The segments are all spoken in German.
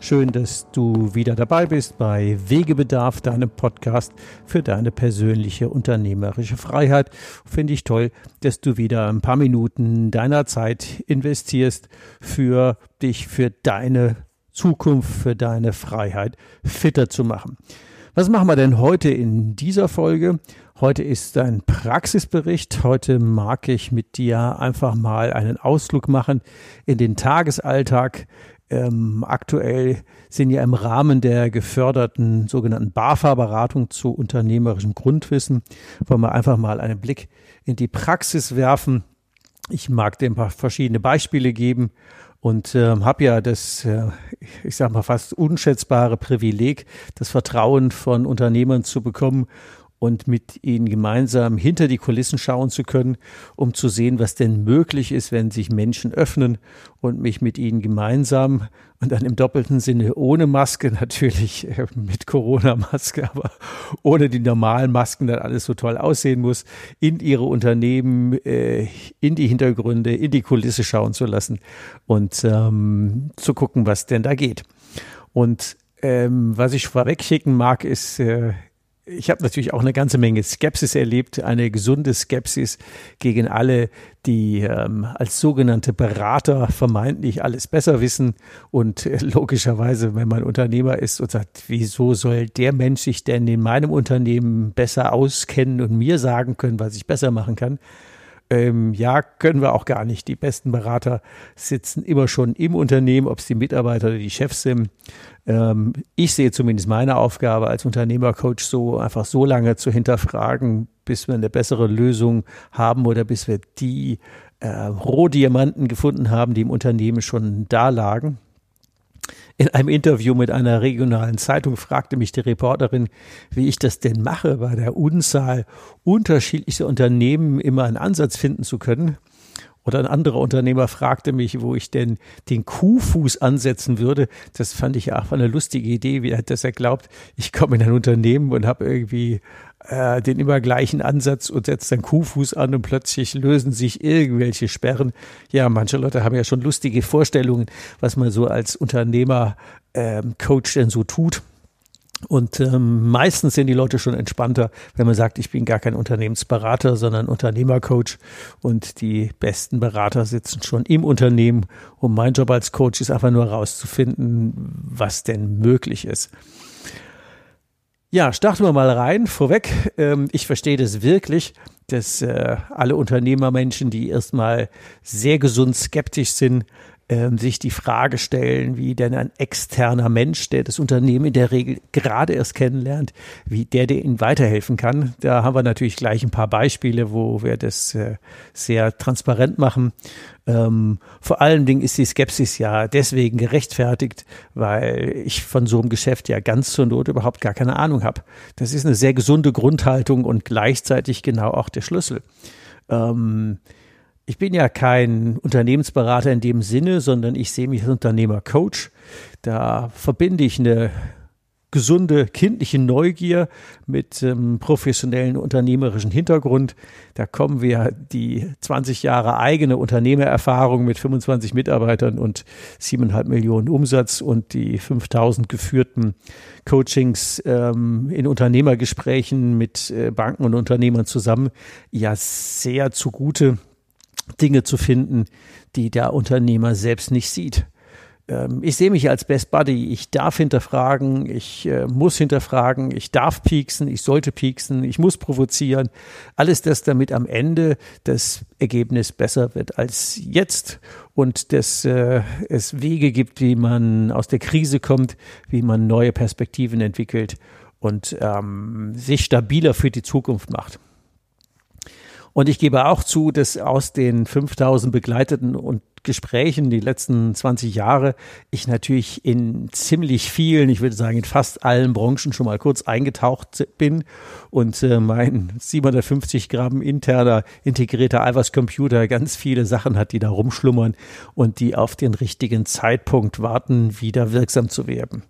Schön, dass du wieder dabei bist bei Wegebedarf, deinem Podcast für deine persönliche unternehmerische Freiheit. Finde ich toll, dass du wieder ein paar Minuten deiner Zeit investierst für dich, für deine Zukunft, für deine Freiheit fitter zu machen. Was machen wir denn heute in dieser Folge? Heute ist ein Praxisbericht. Heute mag ich mit dir einfach mal einen Ausflug machen in den Tagesalltag. Ähm, aktuell sind ja im Rahmen der geförderten sogenannten BAFA-Beratung zu unternehmerischem Grundwissen, wollen wir einfach mal einen Blick in die Praxis werfen. Ich mag dir ein paar verschiedene Beispiele geben und äh, habe ja das, äh, ich sage mal fast unschätzbare Privileg, das Vertrauen von Unternehmern zu bekommen und mit ihnen gemeinsam hinter die Kulissen schauen zu können, um zu sehen, was denn möglich ist, wenn sich Menschen öffnen und mich mit ihnen gemeinsam und dann im doppelten Sinne ohne Maske, natürlich äh, mit Corona-Maske, aber ohne die normalen Masken, dann alles so toll aussehen muss, in ihre Unternehmen, äh, in die Hintergründe, in die Kulisse schauen zu lassen und ähm, zu gucken, was denn da geht. Und ähm, was ich vorweg schicken mag, ist, äh, ich habe natürlich auch eine ganze Menge Skepsis erlebt, eine gesunde Skepsis gegen alle, die ähm, als sogenannte Berater vermeintlich alles besser wissen und äh, logischerweise, wenn man Unternehmer ist und sagt, wieso soll der Mensch sich denn in meinem Unternehmen besser auskennen und mir sagen können, was ich besser machen kann, ähm, ja, können wir auch gar nicht. Die besten Berater sitzen immer schon im Unternehmen, ob es die Mitarbeiter oder die Chefs sind. Ähm, ich sehe zumindest meine Aufgabe als Unternehmercoach so, einfach so lange zu hinterfragen, bis wir eine bessere Lösung haben oder bis wir die äh, Rohdiamanten gefunden haben, die im Unternehmen schon da lagen. In einem Interview mit einer regionalen Zeitung fragte mich die Reporterin, wie ich das denn mache, bei der Unzahl unterschiedlicher Unternehmen immer einen Ansatz finden zu können. Oder ein anderer Unternehmer fragte mich, wo ich denn den Kuhfuß ansetzen würde. Das fand ich auch eine lustige Idee, wie er das er glaubt, ich komme in ein Unternehmen und habe irgendwie äh, den immer gleichen Ansatz und setzt dann Kuhfuß an und plötzlich lösen sich irgendwelche Sperren. Ja, manche Leute haben ja schon lustige Vorstellungen, was man so als Unternehmer ähm, denn so tut. Und ähm, meistens sind die Leute schon entspannter, wenn man sagt, ich bin gar kein Unternehmensberater, sondern Unternehmercoach. Und die besten Berater sitzen schon im Unternehmen. Und mein Job als Coach ist einfach nur herauszufinden, was denn möglich ist. Ja, starten wir mal rein. Vorweg, ähm, ich verstehe das wirklich, dass äh, alle Unternehmermenschen, die erstmal sehr gesund skeptisch sind, ähm, sich die Frage stellen, wie denn ein externer Mensch, der das Unternehmen in der Regel gerade erst kennenlernt, wie der, der ihnen weiterhelfen kann. Da haben wir natürlich gleich ein paar Beispiele, wo wir das äh, sehr transparent machen. Ähm, vor allen Dingen ist die Skepsis ja deswegen gerechtfertigt, weil ich von so einem Geschäft ja ganz zur Not überhaupt gar keine Ahnung habe. Das ist eine sehr gesunde Grundhaltung und gleichzeitig genau auch der Schlüssel. Ähm, ich bin ja kein Unternehmensberater in dem Sinne, sondern ich sehe mich als Unternehmercoach. Da verbinde ich eine gesunde kindliche Neugier mit ähm, professionellen unternehmerischen Hintergrund. Da kommen wir die 20 Jahre eigene Unternehmererfahrung mit 25 Mitarbeitern und 7,5 Millionen Umsatz und die 5000 geführten Coachings ähm, in Unternehmergesprächen mit äh, Banken und Unternehmern zusammen ja sehr zugute Dinge zu finden, die der Unternehmer selbst nicht sieht. ähm, ich sehe mich als Best Buddy. Ich darf hinterfragen, ich äh, muss hinterfragen, ich darf pieksen, ich sollte pieksen, ich muss provozieren. Alles das, damit am Ende das Ergebnis besser wird als jetzt und dass äh, es Wege gibt, wie man aus der Krise kommt, wie man neue Perspektiven entwickelt und ähm, sich stabiler für die Zukunft macht. Und ich gebe auch zu, dass aus den 5000 begleiteten und Gesprächen die letzten 20 Jahre ich natürlich in ziemlich vielen, ich würde sagen in fast allen Branchen schon mal kurz eingetaucht bin und äh, mein 750 Gramm interner integrierter Eiweißcomputer ganz viele Sachen hat, die da rumschlummern und die auf den richtigen Zeitpunkt warten, wieder wirksam zu werden.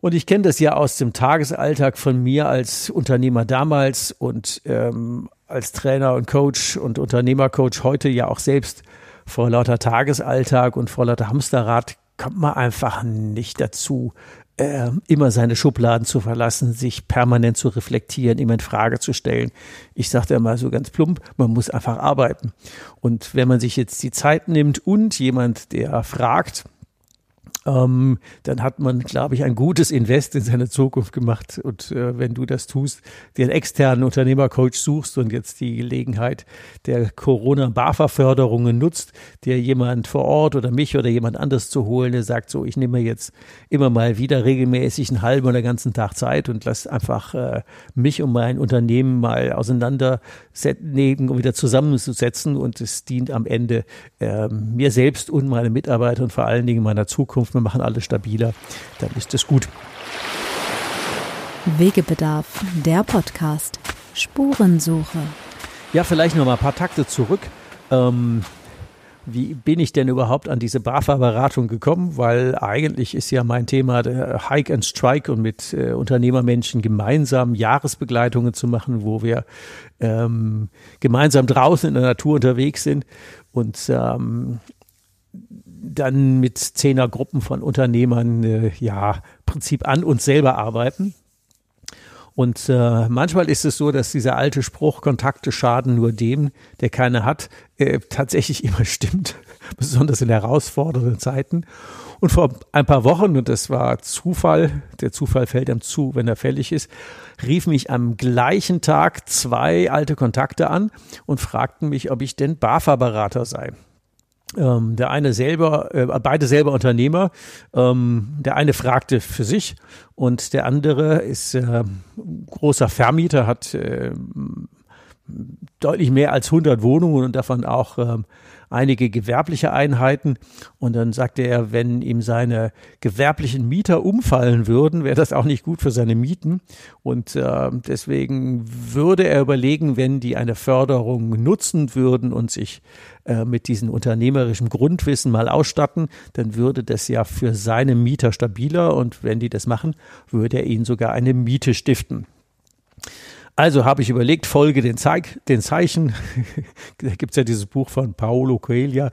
Und ich kenne das ja aus dem Tagesalltag von mir als Unternehmer damals und ähm, als Trainer und Coach und Unternehmercoach heute ja auch selbst vor lauter Tagesalltag und vor lauter Hamsterrad kommt man einfach nicht dazu, äh, immer seine Schubladen zu verlassen, sich permanent zu reflektieren, immer in Frage zu stellen. Ich sagte immer so ganz plump, man muss einfach arbeiten. Und wenn man sich jetzt die Zeit nimmt und jemand, der fragt, ähm, dann hat man, glaube ich, ein gutes Invest in seine Zukunft gemacht. Und äh, wenn du das tust, den externen Unternehmercoach suchst und jetzt die Gelegenheit der Corona-BAFA-Förderungen nutzt, dir jemand vor Ort oder mich oder jemand anders zu holen, der sagt so, ich nehme jetzt immer mal wieder regelmäßig einen halben oder ganzen Tag Zeit und lass einfach äh, mich und mein Unternehmen mal auseinandernehmen und wieder zusammenzusetzen und es dient am Ende äh, mir selbst und meine Mitarbeiter und vor allen Dingen meiner Zukunft wir machen alles stabiler, dann ist es gut. Wegebedarf, der Podcast. Spurensuche. Ja, vielleicht noch mal ein paar Takte zurück. Ähm, wie bin ich denn überhaupt an diese BAFA-Beratung gekommen? Weil eigentlich ist ja mein Thema der Hike and Strike und mit äh, Unternehmermenschen gemeinsam Jahresbegleitungen zu machen, wo wir ähm, gemeinsam draußen in der Natur unterwegs sind. Und ähm, dann mit Zehnergruppen von Unternehmern, äh, ja, Prinzip an uns selber arbeiten. Und äh, manchmal ist es so, dass dieser alte Spruch, Kontakte schaden nur dem, der keine hat, äh, tatsächlich immer stimmt, besonders in herausfordernden Zeiten. Und vor ein paar Wochen, und das war Zufall, der Zufall fällt einem zu, wenn er fällig ist, riefen mich am gleichen Tag zwei alte Kontakte an und fragten mich, ob ich denn BAFA-Berater sei. Ähm, der eine selber, äh, beide selber Unternehmer. Ähm, der eine fragte für sich und der andere ist äh, großer Vermieter, hat äh, deutlich mehr als 100 Wohnungen und davon auch ähm, einige gewerbliche Einheiten. Und dann sagte er, wenn ihm seine gewerblichen Mieter umfallen würden, wäre das auch nicht gut für seine Mieten. Und äh, deswegen würde er überlegen, wenn die eine Förderung nutzen würden und sich äh, mit diesem unternehmerischen Grundwissen mal ausstatten, dann würde das ja für seine Mieter stabiler und wenn die das machen, würde er ihnen sogar eine Miete stiften. Also habe ich überlegt, folge den, Zeig, den Zeichen. da gibt es ja dieses Buch von Paolo Coelho,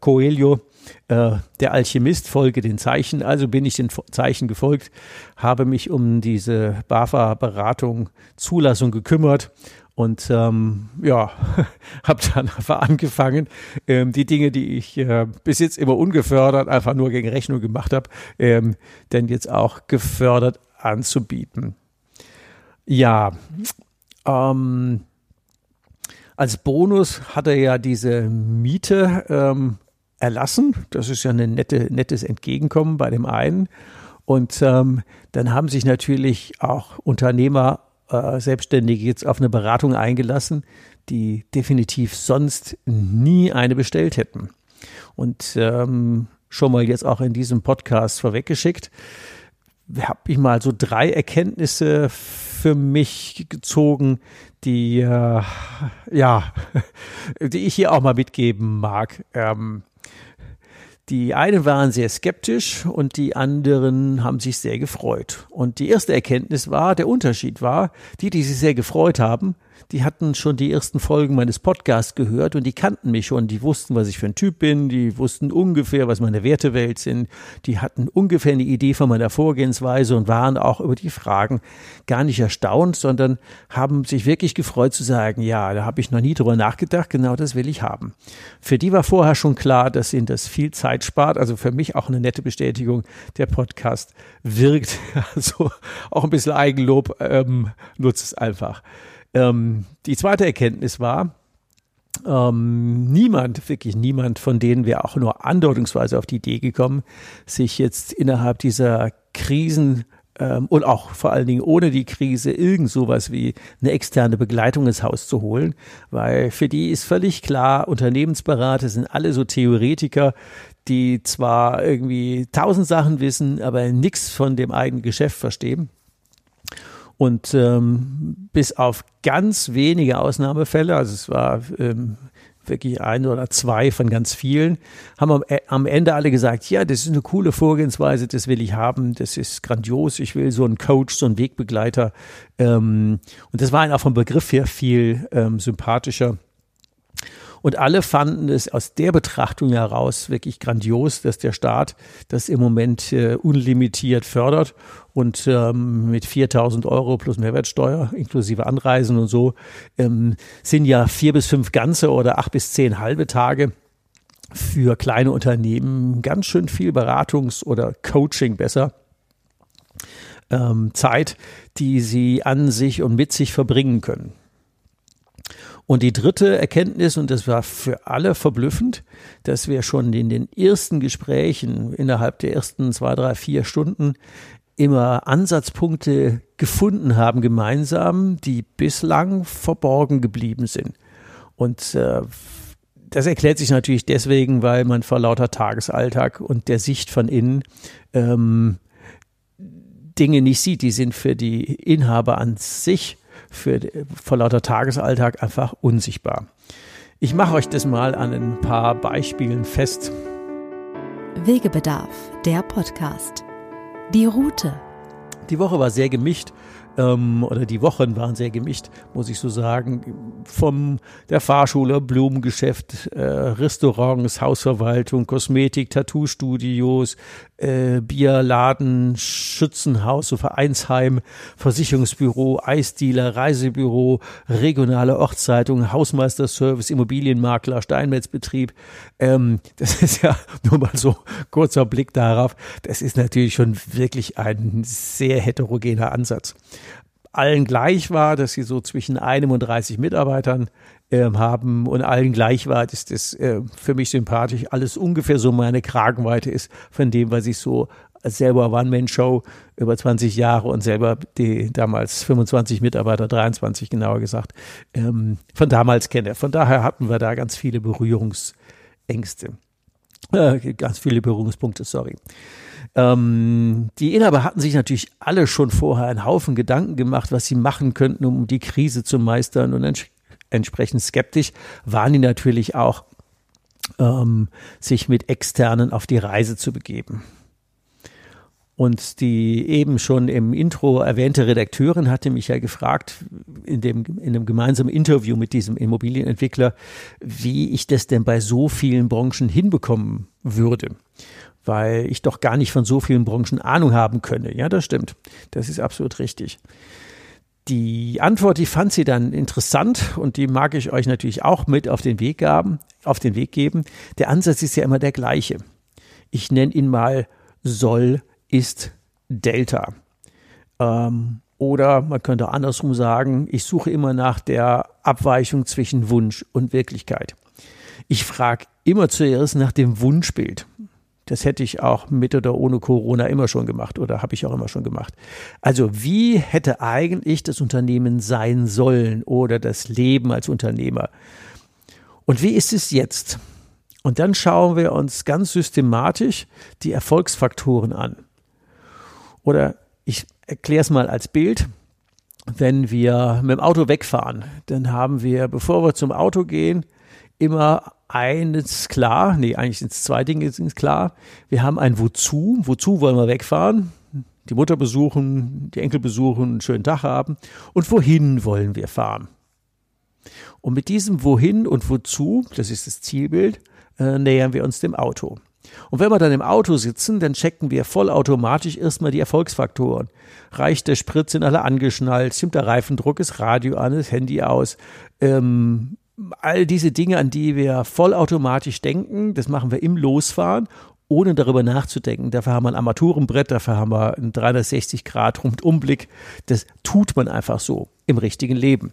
Coelho äh, der Alchemist, folge den Zeichen. Also bin ich den Zeichen gefolgt, habe mich um diese BAFA-Beratung, Zulassung gekümmert und ähm, ja, habe dann einfach angefangen, ähm, die Dinge, die ich äh, bis jetzt immer ungefördert, einfach nur gegen Rechnung gemacht habe, ähm, dann jetzt auch gefördert anzubieten. Ja, ähm, als Bonus hat er ja diese Miete ähm, erlassen. Das ist ja ein nette, nettes Entgegenkommen bei dem einen. Und ähm, dann haben sich natürlich auch Unternehmer, äh, Selbstständige jetzt auf eine Beratung eingelassen, die definitiv sonst nie eine bestellt hätten. Und ähm, schon mal jetzt auch in diesem Podcast vorweggeschickt, habe ich mal so drei Erkenntnisse für mich gezogen, die äh, ja, die ich hier auch mal mitgeben mag. Ähm, die einen waren sehr skeptisch und die anderen haben sich sehr gefreut. Und die erste Erkenntnis war, der Unterschied war, die, die sich sehr gefreut haben, die hatten schon die ersten Folgen meines Podcasts gehört und die kannten mich schon. Die wussten, was ich für ein Typ bin. Die wussten ungefähr, was meine Wertewelt sind. Die hatten ungefähr eine Idee von meiner Vorgehensweise und waren auch über die Fragen gar nicht erstaunt, sondern haben sich wirklich gefreut zu sagen, ja, da habe ich noch nie drüber nachgedacht. Genau das will ich haben. Für die war vorher schon klar, dass ihnen das viel Zeit spart. Also für mich auch eine nette Bestätigung. Der Podcast wirkt. Also auch ein bisschen Eigenlob. Ähm, nutzt es einfach. Ähm, die zweite Erkenntnis war, ähm, niemand, wirklich niemand, von denen wir auch nur andeutungsweise auf die Idee gekommen, sich jetzt innerhalb dieser Krisen ähm, und auch vor allen Dingen ohne die Krise irgend sowas wie eine externe Begleitung ins Haus zu holen, weil für die ist völlig klar, Unternehmensberater sind alle so Theoretiker, die zwar irgendwie tausend Sachen wissen, aber nichts von dem eigenen Geschäft verstehen. Und ähm, bis auf ganz wenige Ausnahmefälle, also es war ähm, wirklich ein oder zwei von ganz vielen, haben am, äh, am Ende alle gesagt, ja, das ist eine coole Vorgehensweise, das will ich haben, das ist grandios, ich will so einen Coach, so einen Wegbegleiter. Ähm, und das war einfach vom Begriff her viel ähm, sympathischer. Und alle fanden es aus der Betrachtung heraus wirklich grandios, dass der Staat das im Moment äh, unlimitiert fördert und ähm, mit 4000 Euro plus Mehrwertsteuer inklusive Anreisen und so ähm, sind ja vier bis fünf ganze oder acht bis zehn halbe Tage für kleine Unternehmen ganz schön viel Beratungs- oder Coaching besser. Ähm, Zeit, die sie an sich und mit sich verbringen können. Und die dritte Erkenntnis, und das war für alle verblüffend, dass wir schon in den ersten Gesprächen innerhalb der ersten zwei, drei, vier Stunden immer Ansatzpunkte gefunden haben gemeinsam, die bislang verborgen geblieben sind. Und äh, das erklärt sich natürlich deswegen, weil man vor lauter Tagesalltag und der Sicht von innen ähm, Dinge nicht sieht. Die sind für die Inhaber an sich für, vor lauter Tagesalltag einfach unsichtbar. Ich mache euch das mal an ein paar Beispielen fest. Wegebedarf, der Podcast. Die Route. Die Woche war sehr gemischt ähm, oder die Wochen waren sehr gemischt, muss ich so sagen. Vom der Fahrschule, Blumengeschäft, äh, Restaurants, Hausverwaltung, Kosmetik, Tattoo-Studios, äh, Bierladen, Schützenhaus, so Vereinsheim, Versicherungsbüro, Eisdealer, Reisebüro, regionale Ortszeitung, Hausmeisterservice, Immobilienmakler, Steinmetzbetrieb. Ähm, das ist ja nur mal so kurzer Blick darauf. Das ist natürlich schon wirklich ein sehr heterogener Ansatz allen gleich war, dass sie so zwischen einem und 30 Mitarbeitern haben und allen gleich war, dass das äh, für mich sympathisch alles ungefähr so meine Kragenweite ist von dem, was ich so selber One-Man-Show über 20 Jahre und selber die damals 25 Mitarbeiter, 23 genauer gesagt, ähm, von damals kenne. Von daher hatten wir da ganz viele Berührungsängste. Äh, ganz viele Berührungspunkte, sorry. Ähm, die Inhaber hatten sich natürlich alle schon vorher einen Haufen Gedanken gemacht, was sie machen könnten, um die Krise zu meistern. Und ents entsprechend skeptisch waren die natürlich auch, ähm, sich mit Externen auf die Reise zu begeben. Und die eben schon im Intro erwähnte Redakteurin hatte mich ja gefragt, in dem, in einem gemeinsamen Interview mit diesem Immobilienentwickler, wie ich das denn bei so vielen Branchen hinbekommen würde weil ich doch gar nicht von so vielen Branchen Ahnung haben könne. Ja, das stimmt. Das ist absolut richtig. Die Antwort, die fand sie dann interessant und die mag ich euch natürlich auch mit auf den Weg gaben, auf den Weg geben. Der Ansatz ist ja immer der gleiche. Ich nenne ihn mal soll ist Delta. Ähm, oder man könnte andersrum sagen, ich suche immer nach der Abweichung zwischen Wunsch und Wirklichkeit. Ich frage immer zuerst nach dem Wunschbild. Das hätte ich auch mit oder ohne Corona immer schon gemacht oder habe ich auch immer schon gemacht. Also wie hätte eigentlich das Unternehmen sein sollen oder das Leben als Unternehmer? Und wie ist es jetzt? Und dann schauen wir uns ganz systematisch die Erfolgsfaktoren an. Oder ich erkläre es mal als Bild. Wenn wir mit dem Auto wegfahren, dann haben wir, bevor wir zum Auto gehen, immer eines klar, nee, eigentlich sind es zwei Dinge sind klar. Wir haben ein Wozu, wozu wollen wir wegfahren? Die Mutter besuchen, die Enkel besuchen, einen schönen Tag haben. Und wohin wollen wir fahren? Und mit diesem Wohin und Wozu, das ist das Zielbild, äh, nähern wir uns dem Auto. Und wenn wir dann im Auto sitzen, dann checken wir vollautomatisch erstmal die Erfolgsfaktoren. Reicht der Sprit, sind alle angeschnallt, stimmt der Reifendruck, ist Radio an, ist Handy aus. Ähm, all diese Dinge, an die wir vollautomatisch denken, das machen wir im Losfahren ohne darüber nachzudenken. Dafür haben wir ein Armaturenbrett, dafür haben wir einen 360 Grad Rundumblick. Das tut man einfach so im richtigen Leben.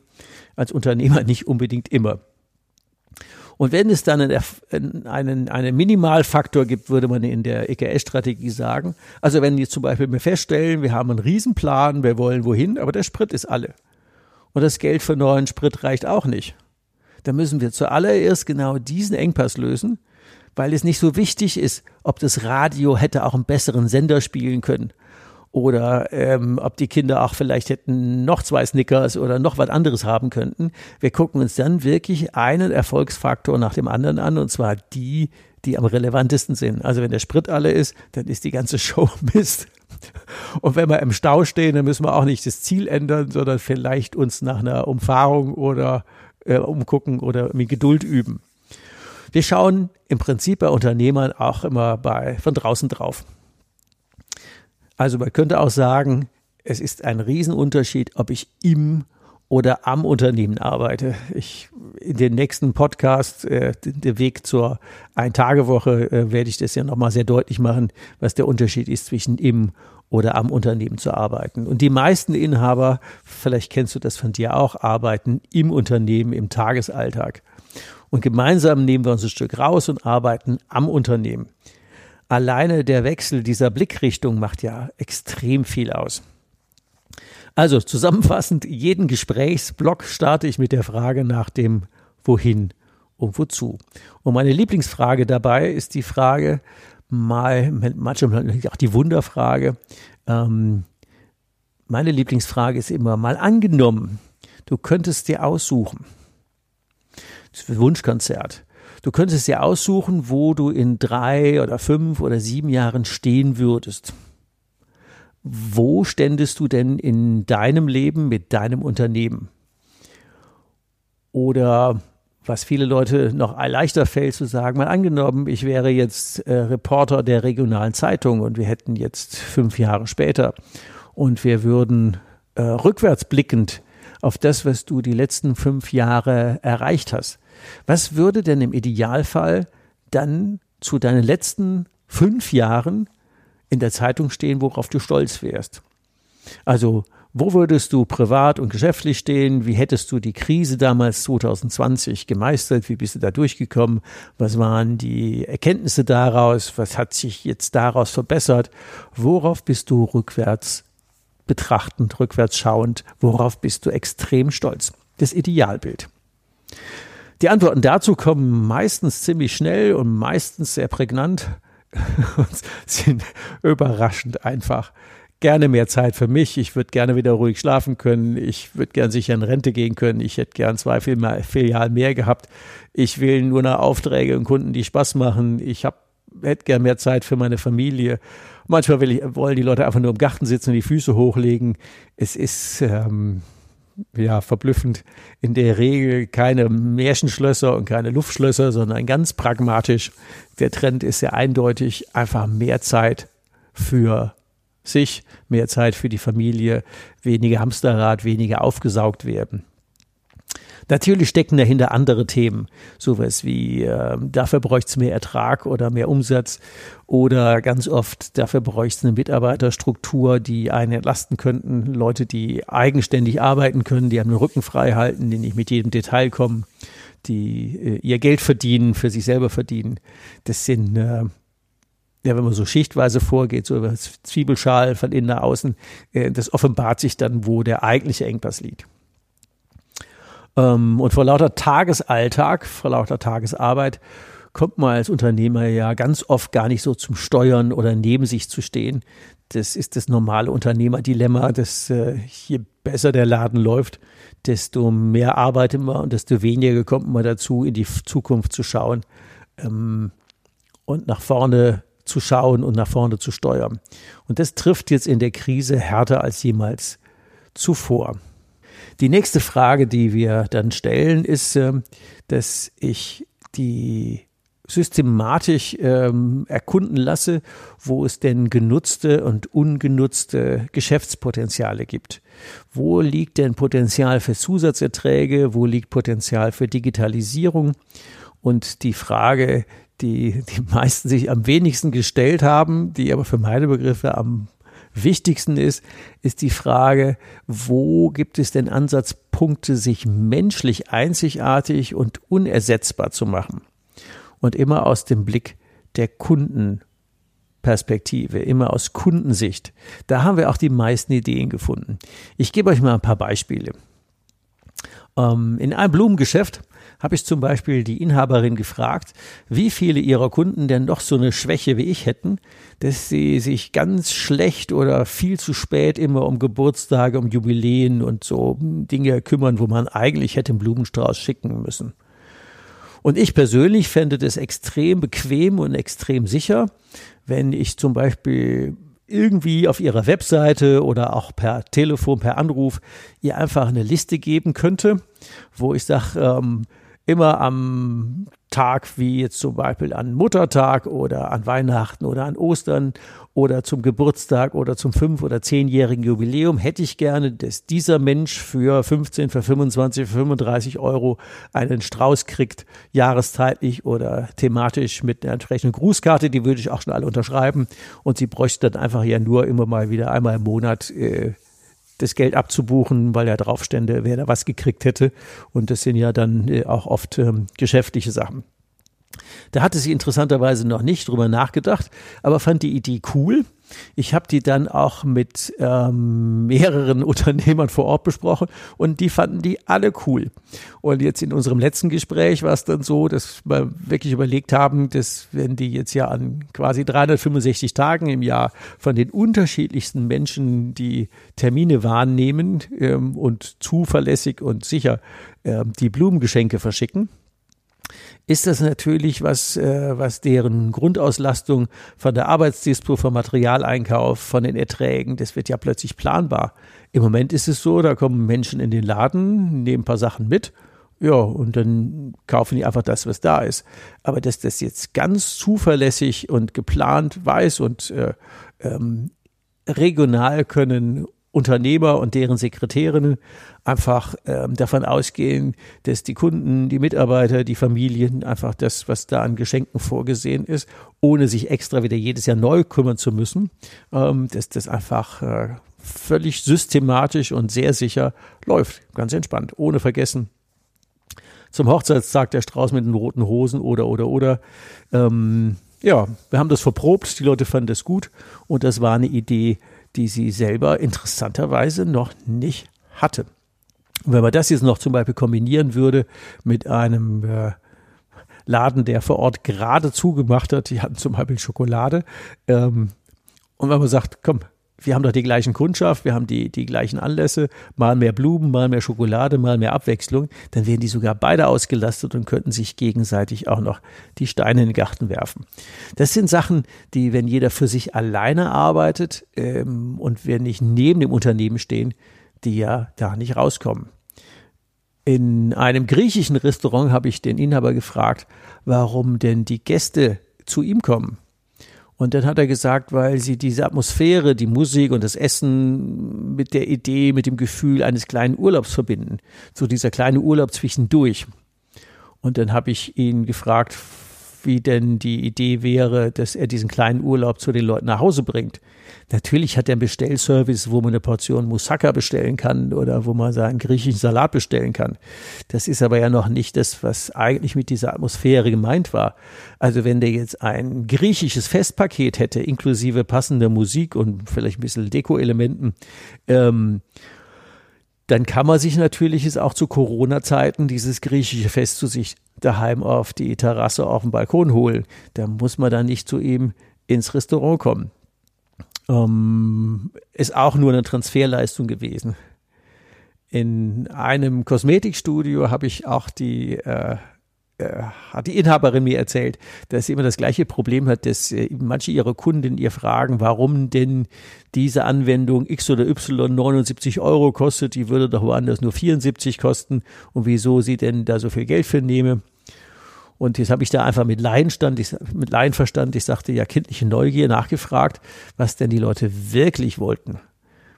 Als Unternehmer nicht unbedingt immer. Und wenn es dann einen, einen, einen Minimalfaktor gibt, würde man in der EKS-Strategie sagen. Also wenn wir zum Beispiel feststellen, wir haben einen Riesenplan, wir wollen wohin, aber der Sprit ist alle. Und das Geld für neuen Sprit reicht auch nicht. Dann müssen wir zuallererst genau diesen Engpass lösen, weil es nicht so wichtig ist, ob das Radio hätte auch einen besseren Sender spielen können oder ähm, ob die Kinder auch vielleicht hätten noch zwei Snickers oder noch was anderes haben könnten. Wir gucken uns dann wirklich einen Erfolgsfaktor nach dem anderen an und zwar die, die am relevantesten sind. Also wenn der Sprit alle ist, dann ist die ganze Show Mist. Und wenn wir im Stau stehen, dann müssen wir auch nicht das Ziel ändern, sondern vielleicht uns nach einer Umfahrung oder äh, umgucken oder mit Geduld üben. Wir schauen im Prinzip bei Unternehmern auch immer bei, von draußen drauf. Also man könnte auch sagen, es ist ein Riesenunterschied, ob ich im oder am Unternehmen arbeite. Ich, in den nächsten Podcast, äh, der Weg zur Ein-Tage-Woche, äh, werde ich das ja nochmal sehr deutlich machen, was der Unterschied ist zwischen im oder am Unternehmen zu arbeiten. Und die meisten Inhaber, vielleicht kennst du das von dir auch, arbeiten im Unternehmen, im Tagesalltag. Und gemeinsam nehmen wir uns ein Stück raus und arbeiten am Unternehmen. Alleine der Wechsel dieser Blickrichtung macht ja extrem viel aus. Also zusammenfassend, jeden Gesprächsblock starte ich mit der Frage nach dem Wohin und Wozu. Und meine Lieblingsfrage dabei ist die Frage, mal, manchmal auch die Wunderfrage, ähm, meine Lieblingsfrage ist immer mal angenommen, du könntest dir aussuchen, das Wunschkonzert. Du könntest dir aussuchen, wo du in drei oder fünf oder sieben Jahren stehen würdest. Wo ständest du denn in deinem Leben mit deinem Unternehmen? Oder was viele Leute noch leichter fällt zu sagen, mal angenommen, ich wäre jetzt äh, Reporter der regionalen Zeitung und wir hätten jetzt fünf Jahre später und wir würden äh, rückwärts blickend auf das, was du die letzten fünf Jahre erreicht hast. Was würde denn im Idealfall dann zu deinen letzten fünf Jahren in der Zeitung stehen, worauf du stolz wärst? Also, wo würdest du privat und geschäftlich stehen? Wie hättest du die Krise damals 2020 gemeistert? Wie bist du da durchgekommen? Was waren die Erkenntnisse daraus? Was hat sich jetzt daraus verbessert? Worauf bist du rückwärts betrachtend, rückwärts schauend? Worauf bist du extrem stolz? Das Idealbild. Die Antworten dazu kommen meistens ziemlich schnell und meistens sehr prägnant und sind überraschend einfach. Gerne mehr Zeit für mich. Ich würde gerne wieder ruhig schlafen können. Ich würde gern sicher in Rente gehen können. Ich hätte gern zwei Filialen mehr gehabt. Ich will nur noch Aufträge und Kunden, die Spaß machen. Ich habe hätte gern mehr Zeit für meine Familie. Manchmal ich, wollen die Leute einfach nur im Garten sitzen und die Füße hochlegen. Es ist ähm, ja, verblüffend. In der Regel keine Märchenschlösser und keine Luftschlösser, sondern ganz pragmatisch. Der Trend ist sehr eindeutig, einfach mehr Zeit für sich, mehr Zeit für die Familie, weniger Hamsterrad, weniger aufgesaugt werden. Natürlich stecken dahinter andere Themen, sowas wie äh, dafür bräuchte es mehr Ertrag oder mehr Umsatz oder ganz oft dafür bräuchte es eine Mitarbeiterstruktur, die einen entlasten könnten, Leute, die eigenständig arbeiten können, die den Rücken frei halten, die nicht mit jedem Detail kommen, die äh, ihr Geld verdienen, für sich selber verdienen. Das sind äh, ja, wenn man so schichtweise vorgeht, so über das Zwiebelschal von innen nach außen, äh, das offenbart sich dann, wo der eigentliche Engpass liegt. Ähm, und vor lauter Tagesalltag, vor lauter Tagesarbeit kommt man als Unternehmer ja ganz oft gar nicht so zum Steuern oder neben sich zu stehen. Das ist das normale Unternehmerdilemma, dass äh, je besser der Laden läuft, desto mehr arbeitet man und desto weniger kommt man dazu, in die Zukunft zu schauen ähm, und nach vorne zu schauen und nach vorne zu steuern. Und das trifft jetzt in der Krise härter als jemals zuvor. Die nächste Frage, die wir dann stellen, ist, äh, dass ich die systematisch ähm, erkunden lasse, wo es denn genutzte und ungenutzte Geschäftspotenziale gibt. Wo liegt denn Potenzial für Zusatzerträge? Wo liegt Potenzial für Digitalisierung? Und die Frage, die die meisten sich am wenigsten gestellt haben, die aber für meine Begriffe am wichtigsten ist, ist die Frage, wo gibt es denn Ansatzpunkte, sich menschlich einzigartig und unersetzbar zu machen? und immer aus dem Blick der Kundenperspektive, immer aus Kundensicht. Da haben wir auch die meisten Ideen gefunden. Ich gebe euch mal ein paar Beispiele. Ähm, in einem Blumengeschäft habe ich zum Beispiel die Inhaberin gefragt, wie viele ihrer Kunden denn doch so eine Schwäche wie ich hätten, dass sie sich ganz schlecht oder viel zu spät immer um Geburtstage, um Jubiläen und so Dinge kümmern, wo man eigentlich hätte einen Blumenstrauß schicken müssen. Und ich persönlich fände das extrem bequem und extrem sicher, wenn ich zum Beispiel irgendwie auf ihrer Webseite oder auch per Telefon, per Anruf ihr einfach eine Liste geben könnte, wo ich sage, ähm, immer am Tag wie jetzt zum Beispiel an Muttertag oder an Weihnachten oder an Ostern oder zum Geburtstag oder zum fünf- oder zehnjährigen Jubiläum hätte ich gerne, dass dieser Mensch für 15, für 25, für 35 Euro einen Strauß kriegt, jahreszeitlich oder thematisch mit einer entsprechenden Grußkarte, die würde ich auch schon alle unterschreiben. Und sie bräuchte dann einfach ja nur immer mal wieder einmal im Monat äh, das Geld abzubuchen, weil er drauf stände, wer da was gekriegt hätte. Und das sind ja dann äh, auch oft ähm, geschäftliche Sachen. Da hatte sie interessanterweise noch nicht drüber nachgedacht, aber fand die Idee cool. Ich habe die dann auch mit ähm, mehreren Unternehmern vor Ort besprochen und die fanden die alle cool. Und jetzt in unserem letzten Gespräch war es dann so, dass wir wirklich überlegt haben, dass wenn die jetzt ja an quasi 365 Tagen im Jahr von den unterschiedlichsten Menschen die Termine wahrnehmen ähm, und zuverlässig und sicher ähm, die Blumengeschenke verschicken, ist das natürlich was, äh, was deren Grundauslastung von der Arbeitsdispo, vom Materialeinkauf, von den Erträgen, das wird ja plötzlich planbar. Im Moment ist es so, da kommen Menschen in den Laden, nehmen ein paar Sachen mit, ja, und dann kaufen die einfach das, was da ist. Aber dass das jetzt ganz zuverlässig und geplant weiß und äh, ähm, regional können Unternehmer und deren Sekretärinnen einfach ähm, davon ausgehen, dass die Kunden, die Mitarbeiter, die Familien einfach das, was da an Geschenken vorgesehen ist, ohne sich extra wieder jedes Jahr neu kümmern zu müssen, ähm, dass das einfach äh, völlig systematisch und sehr sicher läuft. Ganz entspannt, ohne vergessen. Zum Hochzeitstag der Strauß mit den roten Hosen oder, oder, oder. Ähm, ja, wir haben das verprobt, die Leute fanden das gut und das war eine Idee, die sie selber interessanterweise noch nicht hatte. Und wenn man das jetzt noch zum Beispiel kombinieren würde mit einem äh, Laden, der vor Ort gerade zugemacht hat, die hatten zum Beispiel Schokolade, ähm, und wenn man sagt, komm, wir haben doch die gleichen Kundschaft, wir haben die, die gleichen Anlässe, mal mehr Blumen, mal mehr Schokolade, mal mehr Abwechslung, dann wären die sogar beide ausgelastet und könnten sich gegenseitig auch noch die Steine in den Garten werfen. Das sind Sachen, die, wenn jeder für sich alleine arbeitet ähm, und wir nicht neben dem Unternehmen stehen, die ja da nicht rauskommen. In einem griechischen Restaurant habe ich den Inhaber gefragt, warum denn die Gäste zu ihm kommen. Und dann hat er gesagt, weil sie diese Atmosphäre, die Musik und das Essen mit der Idee, mit dem Gefühl eines kleinen Urlaubs verbinden. So dieser kleine Urlaub zwischendurch. Und dann habe ich ihn gefragt, wie denn die Idee wäre, dass er diesen kleinen Urlaub zu den Leuten nach Hause bringt. Natürlich hat er einen Bestellservice, wo man eine Portion Moussaka bestellen kann oder wo man seinen griechischen Salat bestellen kann. Das ist aber ja noch nicht das, was eigentlich mit dieser Atmosphäre gemeint war. Also wenn der jetzt ein griechisches Festpaket hätte, inklusive passender Musik und vielleicht ein bisschen Deko-Elementen, ähm, dann kann man sich natürlich es auch zu Corona-Zeiten dieses griechische Fest zu sich daheim auf die Terrasse auf dem Balkon holen. Da muss man dann nicht zu ihm ins Restaurant kommen. Ähm, ist auch nur eine Transferleistung gewesen. In einem Kosmetikstudio habe ich auch die äh, hat die Inhaberin mir erzählt, dass sie immer das gleiche Problem hat, dass äh, manche ihrer Kunden ihr fragen, warum denn diese Anwendung X oder Y 79 Euro kostet, die würde doch woanders nur 74 kosten und wieso sie denn da so viel Geld für nehme. Und jetzt habe ich da einfach mit Laienstand, ich, mit Laienverstand, ich sagte ja kindliche Neugier nachgefragt, was denn die Leute wirklich wollten.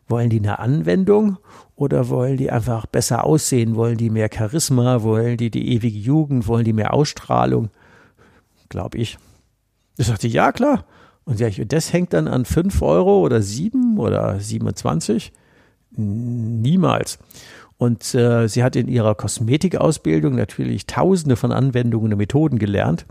Wollen die eine Anwendung oder wollen die einfach besser aussehen? Wollen die mehr Charisma? Wollen die die ewige Jugend? Wollen die mehr Ausstrahlung? Glaube ich. Ich sagte, ja, klar. Und ja, das hängt dann an 5 Euro oder 7 oder 27? Niemals. Und äh, sie hat in ihrer Kosmetikausbildung natürlich tausende von Anwendungen und Methoden gelernt,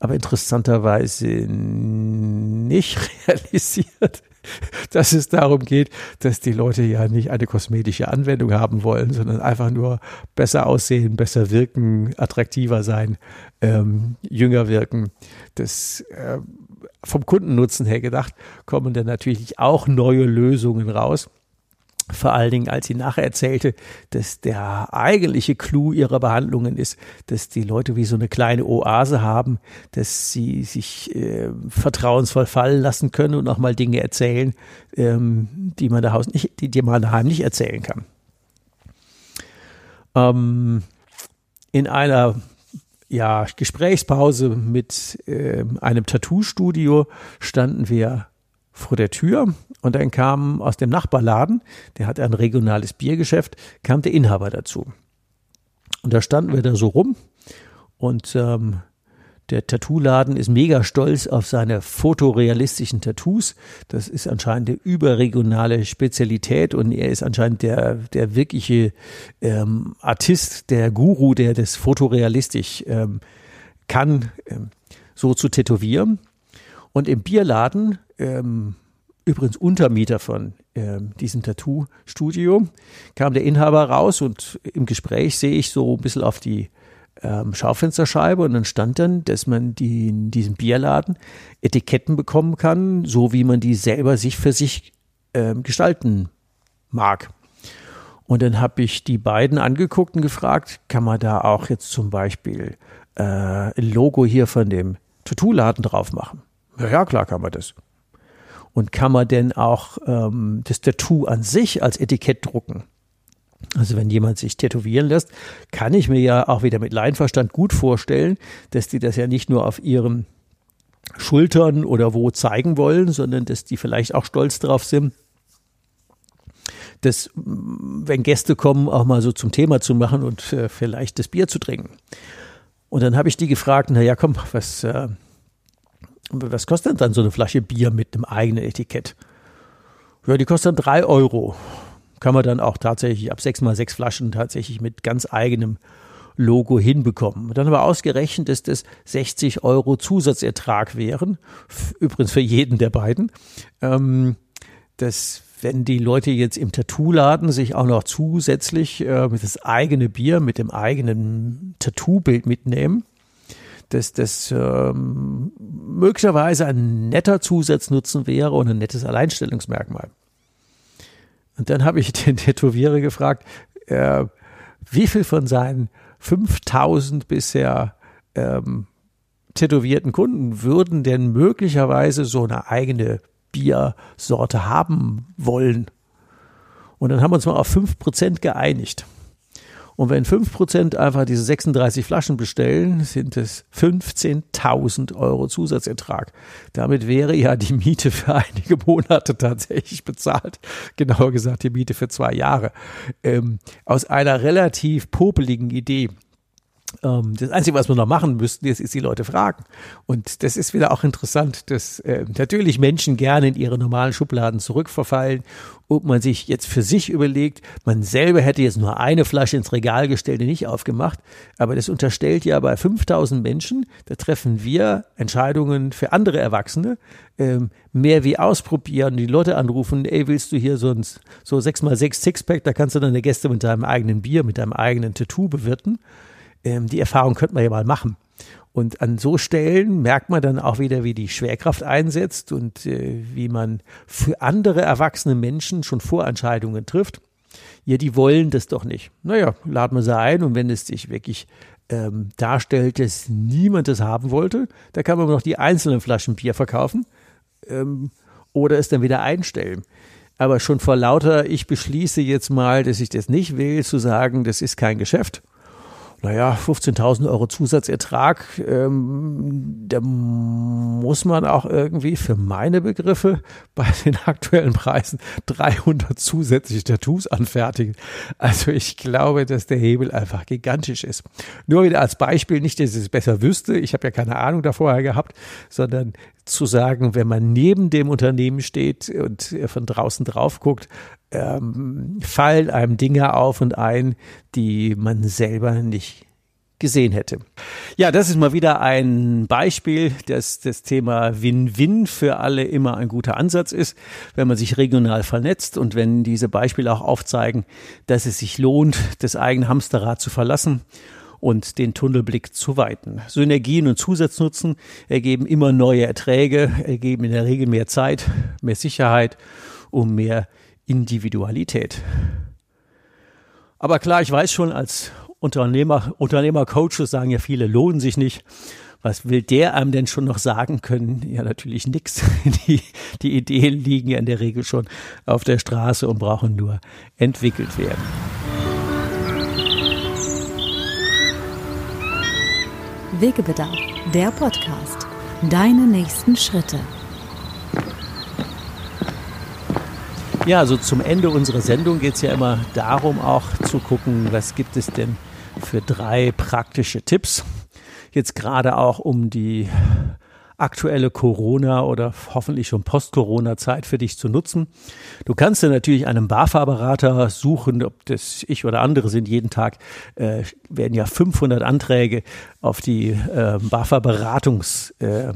aber interessanterweise nicht realisiert, dass es darum geht, dass die Leute ja nicht eine kosmetische Anwendung haben wollen, sondern einfach nur besser aussehen, besser wirken, attraktiver sein, ähm, jünger wirken. Das äh, vom Kundennutzen her gedacht, kommen dann natürlich auch neue Lösungen raus. Vor allen Dingen, als sie nachher erzählte, dass der eigentliche Clou ihrer Behandlungen ist, dass die Leute wie so eine kleine Oase haben, dass sie sich äh, vertrauensvoll fallen lassen können und auch mal Dinge erzählen, ähm, die man daheim nicht, die, die man daheim nicht erzählen kann. Ähm, in einer ja, Gesprächspause mit äh, einem Tattoo-Studio standen wir vor der Tür und dann kam aus dem Nachbarladen, der hat ein regionales Biergeschäft, kam der Inhaber dazu. Und da standen wir da so rum und ähm, der Tattoo-Laden ist mega stolz auf seine fotorealistischen Tattoos. Das ist anscheinend eine überregionale Spezialität und er ist anscheinend der, der wirkliche ähm, Artist, der Guru, der das fotorealistisch ähm, kann, ähm, so zu tätowieren. Und im Bierladen ähm, übrigens Untermieter von ähm, diesem Tattoo-Studio, kam der Inhaber raus und im Gespräch sehe ich so ein bisschen auf die ähm, Schaufensterscheibe und dann stand dann, dass man die in diesem Bierladen Etiketten bekommen kann, so wie man die selber sich für sich ähm, gestalten mag. Und dann habe ich die beiden angeguckt und gefragt, kann man da auch jetzt zum Beispiel äh, ein Logo hier von dem Tattoo-Laden drauf machen? Ja, ja, klar kann man das. Und kann man denn auch ähm, das Tattoo an sich als Etikett drucken? Also wenn jemand sich tätowieren lässt, kann ich mir ja auch wieder mit Leinverstand gut vorstellen, dass die das ja nicht nur auf ihren Schultern oder wo zeigen wollen, sondern dass die vielleicht auch stolz drauf sind, das, wenn Gäste kommen, auch mal so zum Thema zu machen und äh, vielleicht das Bier zu trinken. Und dann habe ich die gefragt, na ja, komm, was, äh, was kostet denn dann so eine Flasche Bier mit einem eigenen Etikett? Ja, die kostet dann drei Euro. Kann man dann auch tatsächlich ab sechs mal sechs Flaschen tatsächlich mit ganz eigenem Logo hinbekommen. Dann aber ausgerechnet, dass das 60 Euro Zusatzertrag wären. Übrigens für jeden der beiden. Ähm, dass wenn die Leute jetzt im Tattoo-Laden sich auch noch zusätzlich äh, das eigene Bier mit dem eigenen Tattoo-Bild mitnehmen, dass das ähm, möglicherweise ein netter Zusatznutzen wäre und ein nettes Alleinstellungsmerkmal. Und dann habe ich den Tätowierer gefragt, äh, wie viel von seinen 5000 bisher ähm, tätowierten Kunden würden denn möglicherweise so eine eigene Biersorte haben wollen? Und dann haben wir uns mal auf 5% geeinigt. Und wenn 5% einfach diese 36 Flaschen bestellen, sind es 15.000 Euro Zusatzertrag. Damit wäre ja die Miete für einige Monate tatsächlich bezahlt. Genauer gesagt, die Miete für zwei Jahre. Ähm, aus einer relativ popeligen Idee das Einzige, was wir noch machen müssten, ist, ist die Leute fragen. Und das ist wieder auch interessant, dass äh, natürlich Menschen gerne in ihre normalen Schubladen zurückverfallen ob man sich jetzt für sich überlegt, man selber hätte jetzt nur eine Flasche ins Regal gestellt und nicht aufgemacht, aber das unterstellt ja bei 5000 Menschen, da treffen wir Entscheidungen für andere Erwachsene, ähm, mehr wie ausprobieren, die Leute anrufen, ey, willst du hier so ein so 6x6 Sixpack, da kannst du deine Gäste mit deinem eigenen Bier, mit deinem eigenen Tattoo bewirten ähm, die Erfahrung könnte man ja mal machen. Und an so Stellen merkt man dann auch wieder, wie die Schwerkraft einsetzt und äh, wie man für andere erwachsene Menschen schon Vorentscheidungen trifft. Ja, die wollen das doch nicht. Naja, laden wir sie ein und wenn es sich wirklich ähm, darstellt, dass niemand das haben wollte, da kann man noch die einzelnen Flaschen Bier verkaufen ähm, oder es dann wieder einstellen. Aber schon vor lauter, ich beschließe jetzt mal, dass ich das nicht will, zu sagen, das ist kein Geschäft, naja, 15.000 Euro Zusatzertrag, ähm, da muss man auch irgendwie für meine Begriffe bei den aktuellen Preisen 300 zusätzliche Tattoos anfertigen. Also ich glaube, dass der Hebel einfach gigantisch ist. Nur wieder als Beispiel, nicht, dass ich es besser wüsste, ich habe ja keine Ahnung da vorher gehabt, sondern zu sagen, wenn man neben dem Unternehmen steht und von draußen drauf guckt, ähm, fallen einem Dinge auf und ein, die man selber nicht gesehen hätte. Ja, das ist mal wieder ein Beispiel, dass das Thema Win-Win für alle immer ein guter Ansatz ist, wenn man sich regional vernetzt und wenn diese Beispiele auch aufzeigen, dass es sich lohnt, das eigene Hamsterrad zu verlassen und den Tunnelblick zu weiten. Synergien und Zusatznutzen ergeben immer neue Erträge, ergeben in der Regel mehr Zeit, mehr Sicherheit und mehr Individualität. Aber klar, ich weiß schon, als Unternehmer, Unternehmercoaches sagen ja viele, lohnen sich nicht. Was will der einem denn schon noch sagen können? Ja, natürlich nichts. Die, die Ideen liegen ja in der Regel schon auf der Straße und brauchen nur entwickelt werden. Wegebedarf, der Podcast. Deine nächsten Schritte. Ja, also zum Ende unserer Sendung geht es ja immer darum, auch zu gucken, was gibt es denn für drei praktische Tipps. Jetzt gerade auch um die aktuelle Corona oder hoffentlich schon Post-Corona-Zeit für dich zu nutzen. Du kannst dir natürlich einen BAFA-Berater suchen, ob das ich oder andere sind. Jeden Tag äh, werden ja 500 Anträge auf die äh, BAFA-Beratungs- äh,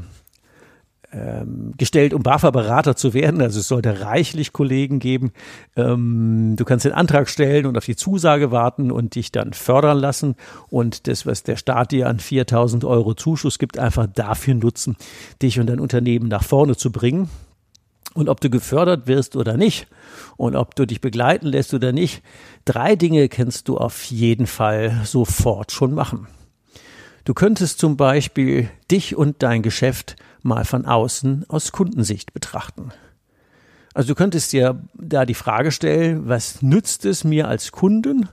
ähm, gestellt, um BAFA-Berater zu werden. Also es sollte reichlich Kollegen geben. Ähm, du kannst den Antrag stellen und auf die Zusage warten und dich dann fördern lassen und das, was der Staat dir an 4000 Euro Zuschuss gibt, einfach dafür nutzen, dich und dein Unternehmen nach vorne zu bringen. Und ob du gefördert wirst oder nicht und ob du dich begleiten lässt oder nicht, drei Dinge kannst du auf jeden Fall sofort schon machen. Du könntest zum Beispiel dich und dein Geschäft mal von außen aus Kundensicht betrachten. Also du könntest dir da die Frage stellen, was nützt es mir als Kunden?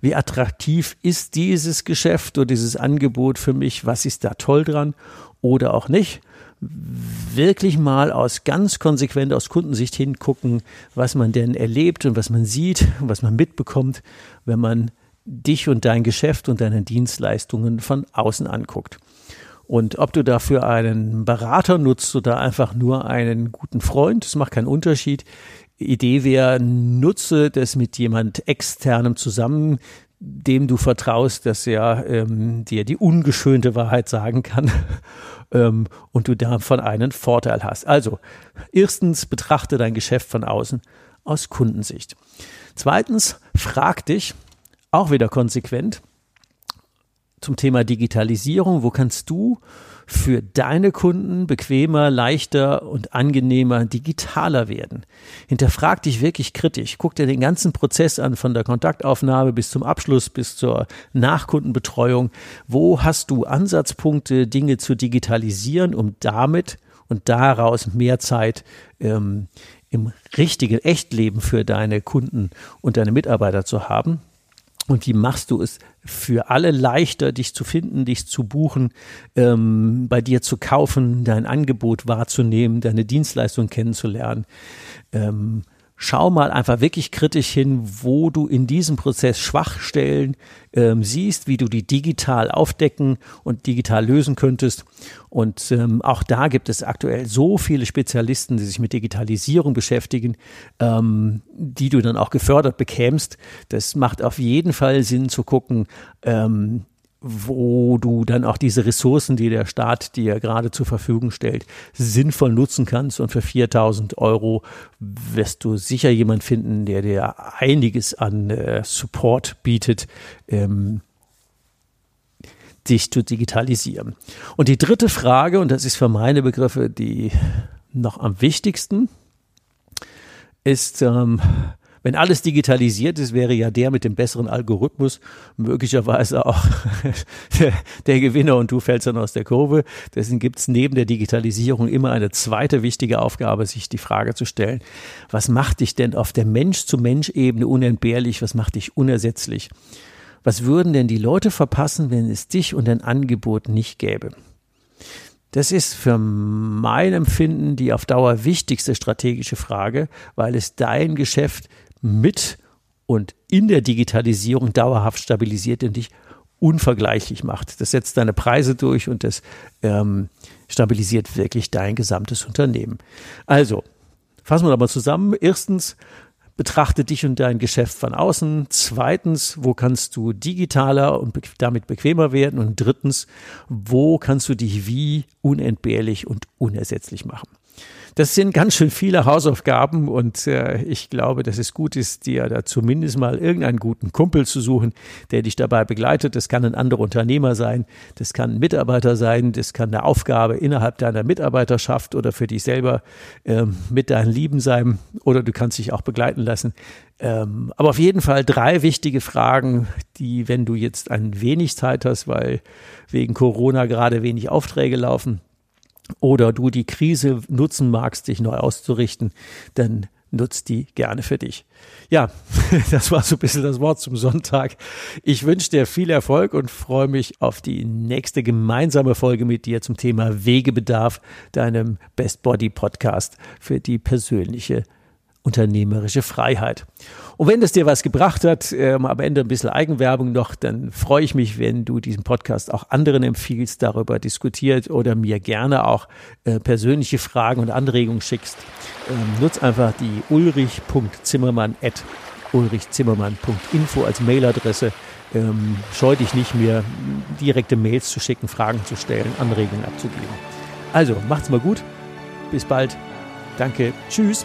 Wie attraktiv ist dieses Geschäft oder dieses Angebot für mich? Was ist da toll dran oder auch nicht? Wirklich mal aus ganz konsequent aus Kundensicht hingucken, was man denn erlebt und was man sieht und was man mitbekommt, wenn man dich und dein Geschäft und deine Dienstleistungen von außen anguckt. Und ob du dafür einen Berater nutzt oder einfach nur einen guten Freund, das macht keinen Unterschied. Idee wäre, nutze das mit jemand externem zusammen, dem du vertraust, dass er ähm, dir die ungeschönte Wahrheit sagen kann ähm, und du davon einen Vorteil hast. Also, erstens betrachte dein Geschäft von außen aus Kundensicht. Zweitens, frag dich, auch wieder konsequent zum Thema Digitalisierung. Wo kannst du für deine Kunden bequemer, leichter und angenehmer, digitaler werden? Hinterfrag dich wirklich kritisch. Guck dir den ganzen Prozess an, von der Kontaktaufnahme bis zum Abschluss, bis zur Nachkundenbetreuung. Wo hast du Ansatzpunkte, Dinge zu digitalisieren, um damit und daraus mehr Zeit ähm, im richtigen Echtleben für deine Kunden und deine Mitarbeiter zu haben? Und wie machst du es für alle leichter, dich zu finden, dich zu buchen, ähm, bei dir zu kaufen, dein Angebot wahrzunehmen, deine Dienstleistung kennenzulernen? Ähm, schau mal einfach wirklich kritisch hin, wo du in diesem Prozess Schwachstellen ähm, siehst, wie du die digital aufdecken und digital lösen könntest. Und ähm, auch da gibt es aktuell so viele Spezialisten, die sich mit Digitalisierung beschäftigen, ähm, die du dann auch gefördert bekämst. Das macht auf jeden Fall Sinn zu gucken, ähm, wo du dann auch diese Ressourcen, die der Staat dir gerade zur Verfügung stellt, sinnvoll nutzen kannst. Und für 4000 Euro wirst du sicher jemand finden, der dir einiges an äh, Support bietet, ähm, dich zu digitalisieren. Und die dritte Frage, und das ist für meine Begriffe die noch am wichtigsten, ist, ähm, Wenn alles digitalisiert ist, wäre ja der mit dem besseren Algorithmus möglicherweise auch der, Gewinner und du fällst dann aus der Kurve. Deswegen gibt es neben der Digitalisierung immer eine zweite wichtige Aufgabe, sich die Frage zu stellen, was macht dich denn auf der Mensch-zu-Mensch-Ebene unentbehrlich, was macht dich unersetzlich? Was würden denn die Leute verpassen, wenn es dich und dein Angebot nicht gäbe? Das ist für mein Empfinden die auf Dauer wichtigste strategische Frage, weil es dein Geschäft mit und in der Digitalisierung dauerhaft stabilisiert und dich unvergleichlich macht. Das setzt deine Preise durch und das ähm, stabilisiert wirklich dein gesamtes Unternehmen. Also, fassen wir aber zusammen. Erstens, betrachte dich und dein Geschäft von außen. Zweitens, wo kannst du digitaler und damit bequemer werden? Und drittens, wo kannst du dich wie unentbehrlich und unersetzlich machen? Das sind ganz schön viele Hausaufgaben und äh, ich glaube, dass es gut ist, dir da zumindest mal irgendeinen guten Kumpel zu suchen, der dich dabei begleitet. Das kann ein anderer Unternehmer sein, das kann ein Mitarbeiter sein, das kann eine Aufgabe innerhalb deiner Mitarbeiterschaft oder für dich selber ähm, mit deinen Lieben sein oder du kannst dich auch begleiten lassen. Ähm, aber auf jeden Fall drei wichtige Fragen, die, wenn du jetzt ein wenig Zeit hast, weil wegen Corona gerade wenig Aufträge laufen, oder du die Krise nutzen magst, dich neu auszurichten, dann nutzt die gerne für dich. Ja, das war so ein bisschen das Wort zum Sonntag. Ich wünsche dir viel Erfolg und freue mich auf die nächste gemeinsame Folge mit dir zum Thema Wegebedarf, deinem Best Body Podcast für die persönliche unternehmerische Freiheit. Und wenn das dir was gebracht hat, ähm, am Ende ein bisschen Eigenwerbung noch, dann freue ich mich, wenn du diesen Podcast auch anderen empfiehlst, darüber diskutiert oder mir gerne auch äh, persönliche Fragen und Anregungen schickst. Ähm, nutz einfach die ulrich.zimmermann at ulrichzimmermann.info als Mailadresse. Ähm, scheu dich nicht mehr, direkte Mails zu schicken, Fragen zu stellen, Anregungen abzugeben. Also, macht's mal gut. Bis bald. Danke. Tschüss.